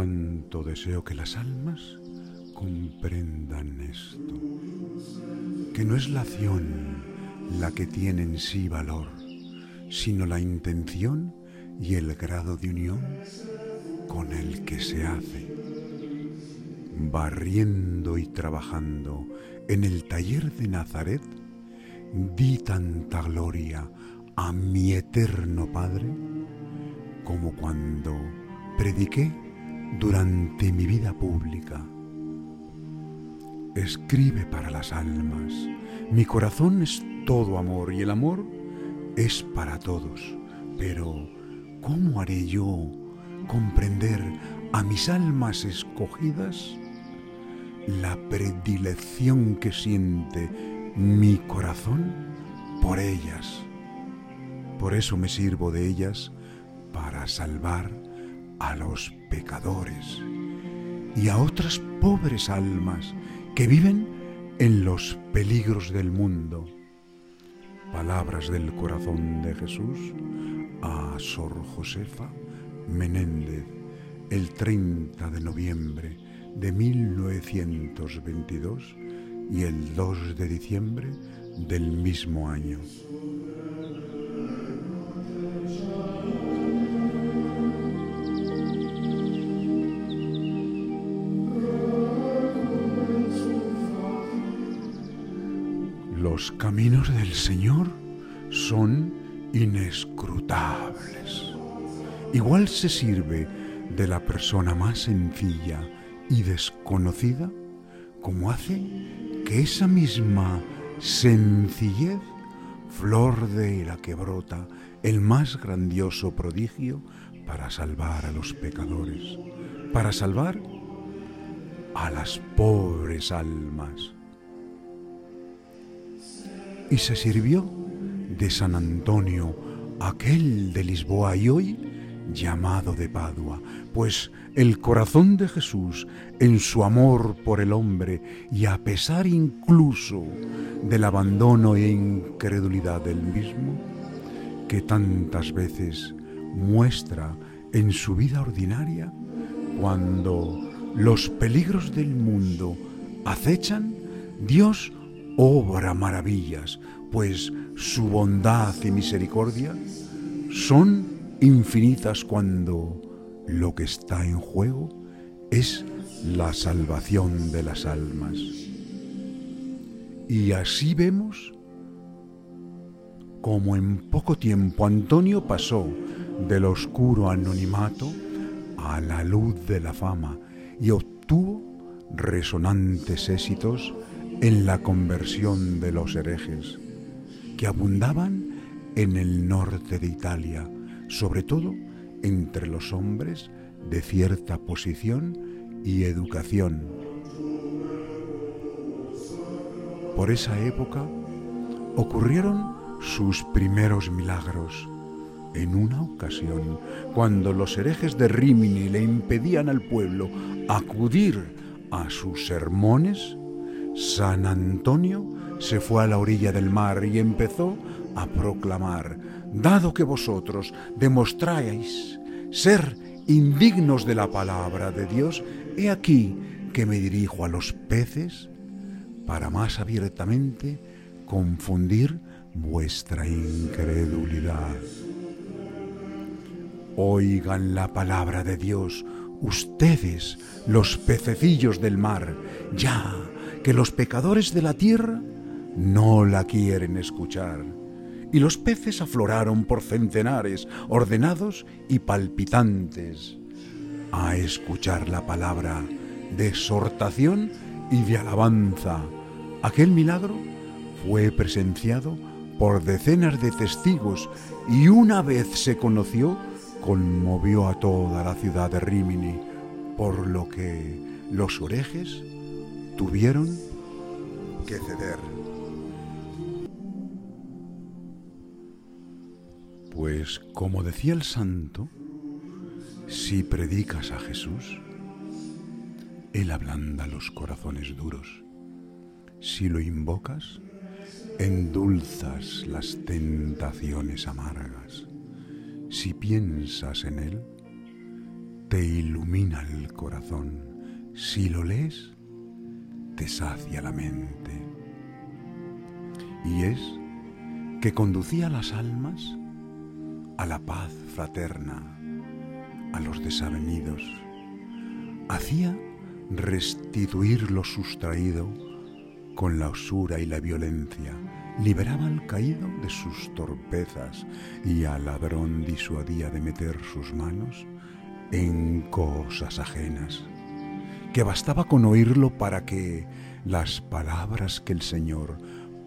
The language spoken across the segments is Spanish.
Cuánto deseo que las almas comprendan esto, que no es la acción la que tiene en sí valor, sino la intención y el grado de unión con el que se hace. Barriendo y trabajando en el taller de Nazaret, di tanta gloria a mi eterno Padre como cuando prediqué durante mi vida pública. Escribe para las almas. Mi corazón es todo amor y el amor es para todos. Pero, ¿cómo haré yo comprender a mis almas escogidas la predilección que siente mi corazón por ellas? Por eso me sirvo de ellas para salvar a los pecadores y a otras pobres almas que viven en los peligros del mundo. Palabras del corazón de Jesús a Sor Josefa Menéndez el 30 de noviembre de 1922 y el 2 de diciembre del mismo año. Los caminos del Señor son inescrutables. Igual se sirve de la persona más sencilla y desconocida como hace que esa misma sencillez, flor de la que brota el más grandioso prodigio para salvar a los pecadores, para salvar a las pobres almas y se sirvió de San Antonio, aquel de Lisboa y hoy llamado de Padua, pues el corazón de Jesús, en su amor por el hombre y a pesar incluso del abandono e incredulidad del mismo, que tantas veces muestra en su vida ordinaria, cuando los peligros del mundo acechan, Dios obra maravillas, pues su bondad y misericordia son infinitas cuando lo que está en juego es la salvación de las almas. Y así vemos como en poco tiempo Antonio pasó del oscuro anonimato a la luz de la fama y obtuvo resonantes éxitos en la conversión de los herejes, que abundaban en el norte de Italia, sobre todo entre los hombres de cierta posición y educación. Por esa época ocurrieron sus primeros milagros. En una ocasión, cuando los herejes de Rimini le impedían al pueblo acudir a sus sermones, San Antonio se fue a la orilla del mar y empezó a proclamar, dado que vosotros demostráis ser indignos de la palabra de Dios, he aquí que me dirijo a los peces para más abiertamente confundir vuestra incredulidad. Oigan la palabra de Dios, ustedes, los pececillos del mar, ya que los pecadores de la tierra no la quieren escuchar. Y los peces afloraron por centenares, ordenados y palpitantes, a escuchar la palabra de exhortación y de alabanza. Aquel milagro fue presenciado por decenas de testigos y una vez se conoció, conmovió a toda la ciudad de Rimini, por lo que los orejes tuvieron que ceder. Pues como decía el santo, si predicas a Jesús, Él ablanda los corazones duros. Si lo invocas, endulzas las tentaciones amargas. Si piensas en Él, te ilumina el corazón. Si lo lees, te la mente. Y es que conducía las almas a la paz fraterna, a los desavenidos. Hacía restituir lo sustraído con la usura y la violencia. Liberaba al caído de sus torpezas y al ladrón disuadía de meter sus manos en cosas ajenas que bastaba con oírlo para que las palabras que el Señor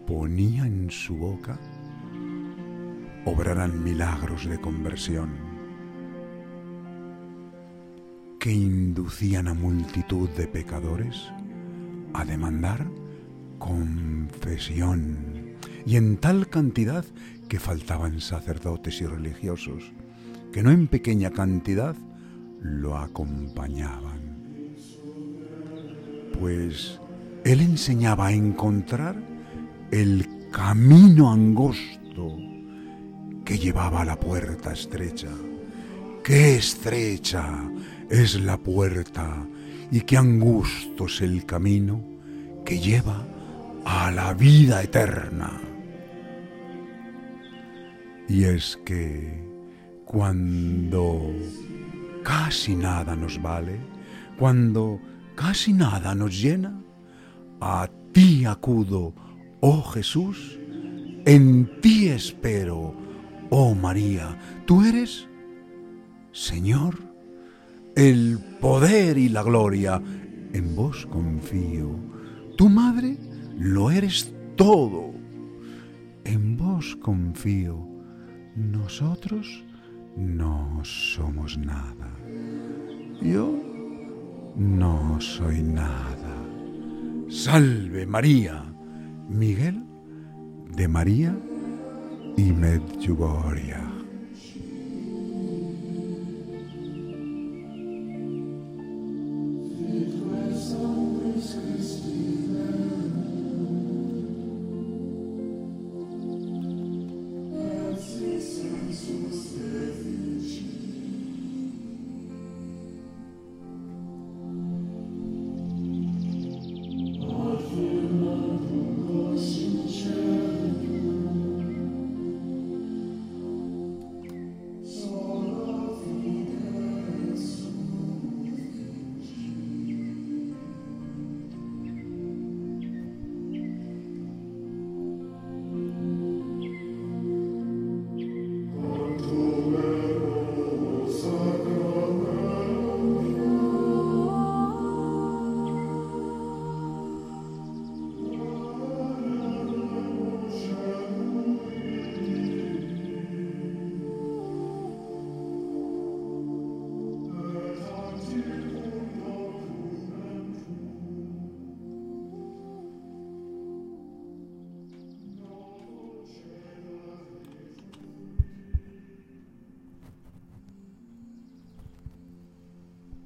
ponía en su boca obraran milagros de conversión que inducían a multitud de pecadores a demandar confesión y en tal cantidad que faltaban sacerdotes y religiosos que no en pequeña cantidad lo acompañaban pues él enseñaba a encontrar el camino angosto que llevaba a la puerta estrecha. Qué estrecha es la puerta y qué angusto es el camino que lleva a la vida eterna. Y es que cuando casi nada nos vale, cuando casi nada nos llena, a ti acudo, oh Jesús, en ti espero, oh María, tú eres, Señor, el poder y la gloria, en vos confío, tu madre lo eres todo, en vos confío, nosotros no somos nada. Yo no soy nada. Salve María, Miguel de María y Medjugorje.